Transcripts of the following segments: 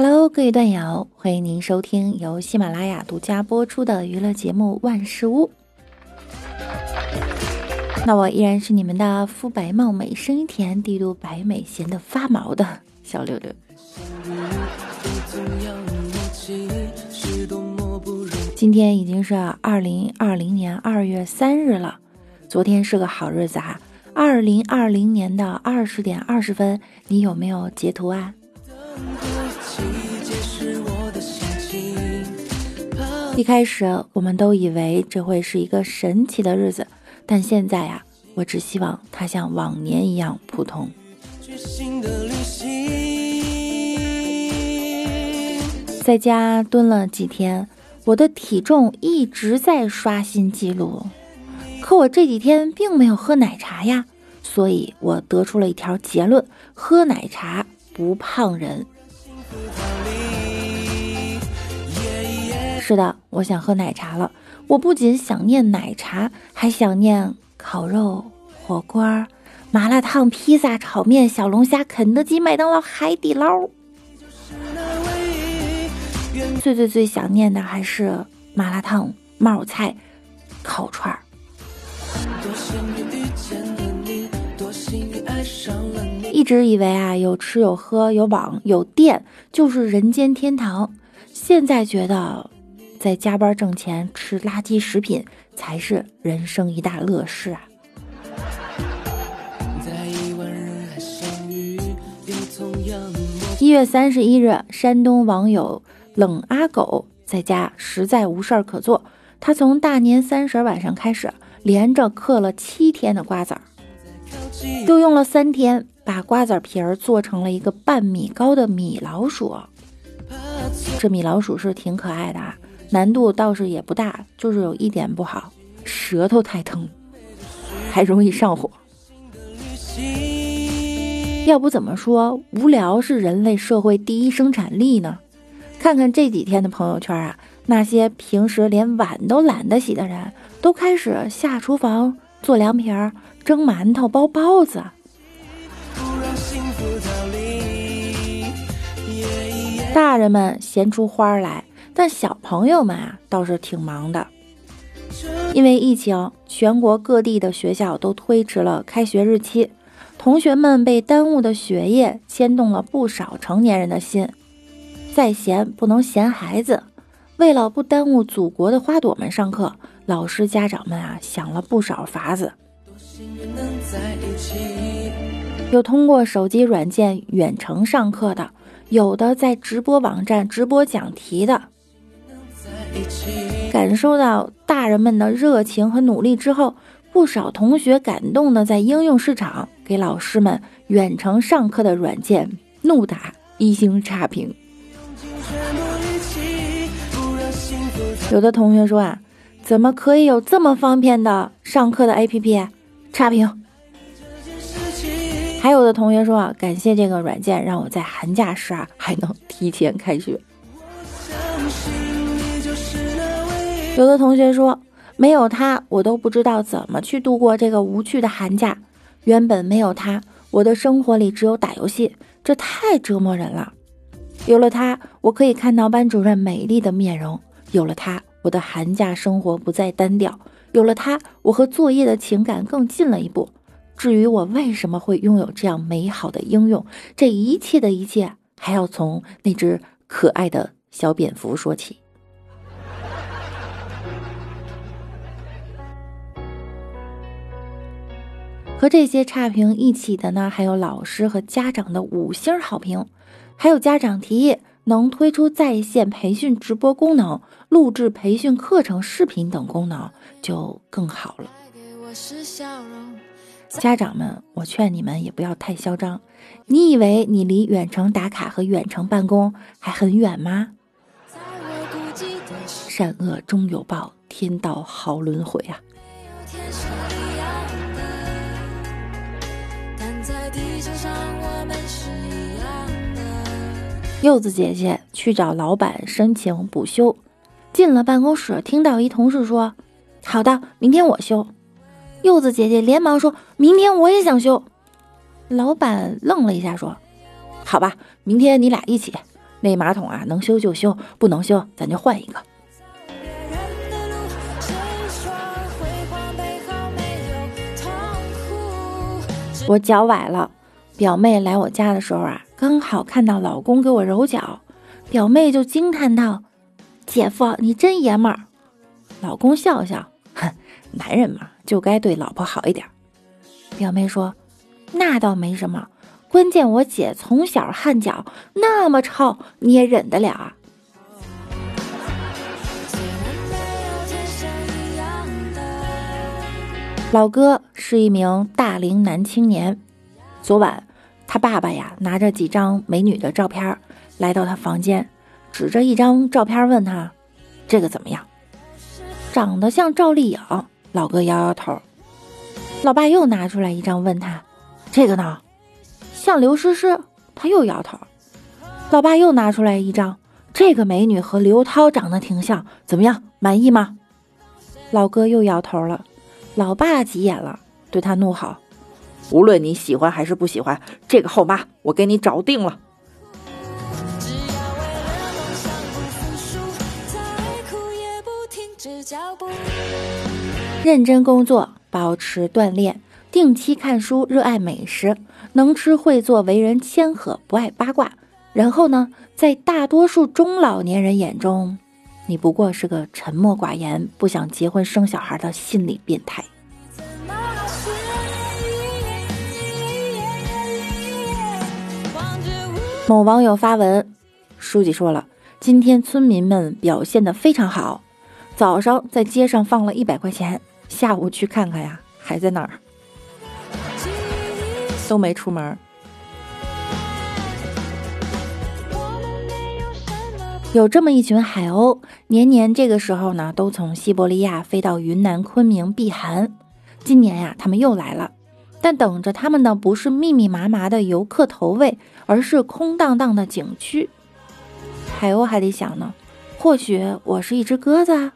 Hello，各位段友，欢迎您收听由喜马拉雅独家播出的娱乐节目《万事屋》。那我依然是你们的肤白貌美、声音甜、帝都白美、闲得发毛的小六六。今天已经是二零二零年二月三日了，昨天是个好日子啊！二零二零年的二十点二十分，你有没有截图啊？一开始我们都以为这会是一个神奇的日子，但现在呀，我只希望它像往年一样普通。在家蹲了几天，我的体重一直在刷新记录，可我这几天并没有喝奶茶呀，所以我得出了一条结论：喝奶茶不胖人。是的，我想喝奶茶了。我不仅想念奶茶，还想念烤肉、火锅、麻辣烫、披萨、炒面、小龙虾、肯德基、麦当劳、海底捞。最最最想念的还是麻辣烫、冒菜、烤串儿。一直以为啊，有吃有喝有网有电就是人间天堂，现在觉得。在加班挣钱吃垃圾食品才是人生一大乐事啊！一月三十一日，山东网友冷阿狗在家实在无事儿可做，他从大年三十晚上开始，连着嗑了七天的瓜子儿，又用了三天把瓜子皮儿做成了一个半米高的米老鼠。这米老鼠是挺可爱的啊。难度倒是也不大，就是有一点不好，舌头太疼，还容易上火。要不怎么说无聊是人类社会第一生产力呢？看看这几天的朋友圈啊，那些平时连碗都懒得洗的人，都开始下厨房做凉皮儿、蒸馒头、包包子。大人们闲出花来。但小朋友们啊，倒是挺忙的，因为疫情，全国各地的学校都推迟了开学日期，同学们被耽误的学业牵动了不少成年人的心。再闲不能闲孩子，为了不耽误祖国的花朵们上课，老师家长们啊想了不少法子，有通过手机软件远程上课的，有的在直播网站直播讲题的。感受到大人们的热情和努力之后，不少同学感动的在应用市场给老师们远程上课的软件怒打一星差评。有的同学说啊，怎么可以有这么方便的上课的 APP？差评。还有的同学说啊，感谢这个软件，让我在寒假时啊还能提前开学。有的同学说，没有他，我都不知道怎么去度过这个无趣的寒假。原本没有他，我的生活里只有打游戏，这太折磨人了。有了他，我可以看到班主任美丽的面容。有了他，我的寒假生活不再单调。有了他，我和作业的情感更近了一步。至于我为什么会拥有这样美好的应用，这一切的一切，还要从那只可爱的小蝙蝠说起。和这些差评一起的呢，还有老师和家长的五星好评，还有家长提议能推出在线培训直播功能、录制培训课程视频等功能，就更好了。家长们，我劝你们也不要太嚣张。你以为你离远程打卡和远程办公还很远吗？善恶终有报，天道好轮回啊！柚子姐姐去找老板申请补休，进了办公室，听到一同事说：“好的，明天我休。”柚子姐姐连忙说：“明天我也想休。”老板愣了一下，说：“好吧，明天你俩一起。那马桶啊，能修就修，不能修咱就换一个。我脚崴了，表妹来我家的时候啊，刚好看到老公给我揉脚，表妹就惊叹道：“姐夫，你真爷们儿。”老公笑笑，哼，男人嘛，就该对老婆好一点。表妹说：“那倒没什么，关键我姐从小汗脚那么臭，你也忍得了啊？”老哥是一名大龄男青年，昨晚他爸爸呀拿着几张美女的照片来到他房间，指着一张照片问他：“这个怎么样？”长得像赵丽颖。老哥摇摇头。老爸又拿出来一张问他：“这个呢？像刘诗诗。”他又摇头。老爸又拿出来一张：“这个美女和刘涛长得挺像，怎么样？满意吗？”老哥又摇头了。老爸急眼了，对他怒吼：“无论你喜欢还是不喜欢，这个后妈我给你找定了。”认真工作，保持锻炼，定期看书，热爱美食，能吃会做，为人谦和，不爱八卦。然后呢，在大多数中老年人眼中。你不过是个沉默寡言、不想结婚生小孩的心理变态。某网友发文，书记说了，今天村民们表现的非常好，早上在街上放了一百块钱，下午去看看呀，还在那儿，都没出门。有这么一群海鸥，年年这个时候呢，都从西伯利亚飞到云南昆明避寒。今年呀，他们又来了，但等着他们的不是密密麻麻的游客投喂，而是空荡荡的景区。海鸥还得想呢，或许我是一只鸽子啊。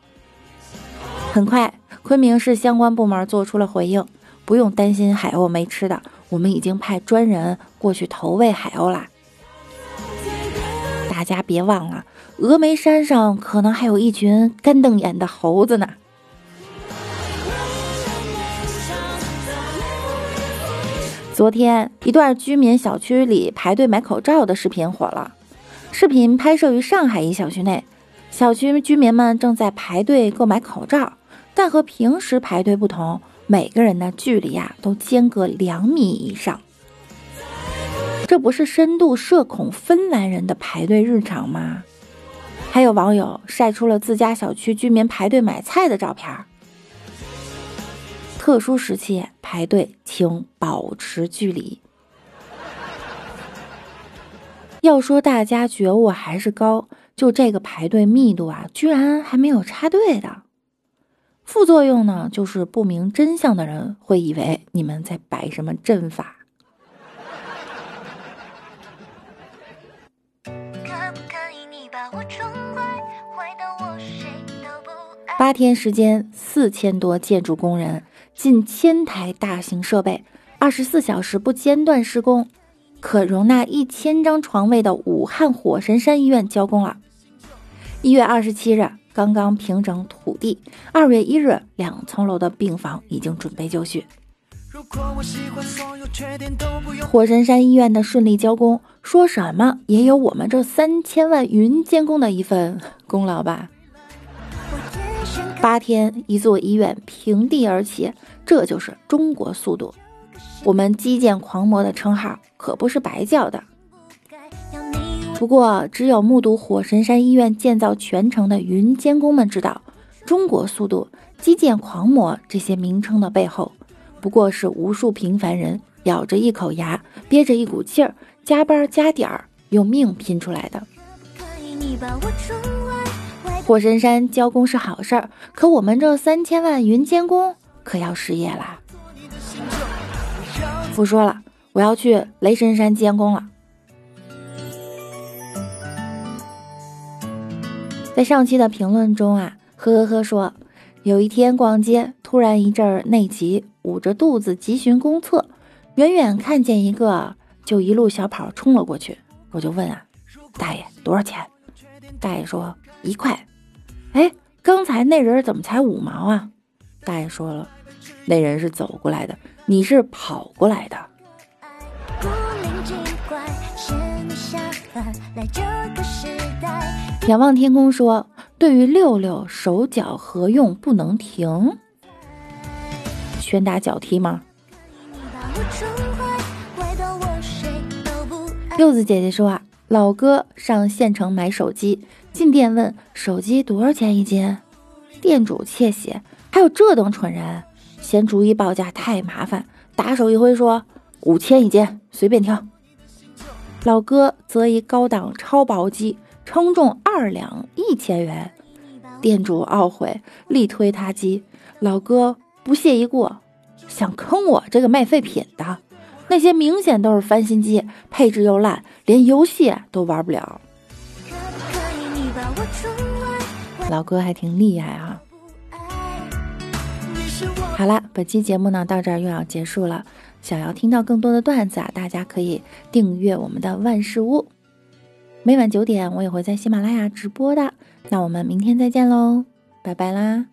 很快，昆明市相关部门做出了回应，不用担心海鸥没吃的，我们已经派专人过去投喂海鸥啦。大家别忘了。峨眉山上可能还有一群干瞪眼的猴子呢。昨天，一段居民小区里排队买口罩的视频火了。视频拍摄于上海一小区内，小区居民们正在排队购买口罩，但和平时排队不同，每个人的距离呀都间隔两米以上。这不是深度社恐芬兰人的排队日常吗？还有网友晒出了自家小区居民排队买菜的照片。特殊时期排队，请保持距离。要说大家觉悟还是高，就这个排队密度啊，居然还没有插队的。副作用呢，就是不明真相的人会以为你们在摆什么阵法。八天时间，四千多建筑工人，近千台大型设备，二十四小时不间断施工，可容纳一千张床位的武汉火神山医院交工了。一月二十七日，刚刚平整土地，二月一日，两层楼的病房已经准备就绪。火神山医院的顺利交工，说什么也有我们这三千万云监工的一份功劳吧。八天，一座医院平地而起，这就是中国速度。我们基建狂魔的称号可不是白叫的。不过，只有目睹火神山医院建造全程的云监工们知道，中国速度、基建狂魔这些名称的背后，不过是无数平凡人咬着一口牙，憋着一股劲儿，加班加点儿，用命拼出来的。可以你把我火神山交工是好事儿，可我们这三千万云监工可要失业啦！不说了，我要去雷神山监工了。在上期的评论中啊，呵呵呵说，有一天逛街，突然一阵内急，捂着肚子急寻公厕，远远看见一个，就一路小跑冲了过去。我就问啊，大爷多少钱？大爷说一块。哎，刚才那人怎么才五毛啊？大爷说了，那人是走过来的，你是跑过来的。仰望天空说：“对于六六手脚合用不能停，拳打脚踢吗？”柚子姐姐说：“啊，老哥上县城买手机，进店问手机多少钱一斤，店主窃喜，还有这等蠢人，嫌逐一报价太麻烦，打手一挥说五千一斤，随便挑。老哥则以高档超薄机。”称重二两一千元，店主懊悔，力推他机。老哥不屑一顾，想坑我这个卖废品的。那些明显都是翻新机，配置又烂，连游戏都玩不了。老哥还挺厉害啊！好了，本期节目呢到这儿又要结束了。想要听到更多的段子啊，大家可以订阅我们的万事屋。每晚九点，我也会在喜马拉雅直播的。那我们明天再见喽，拜拜啦！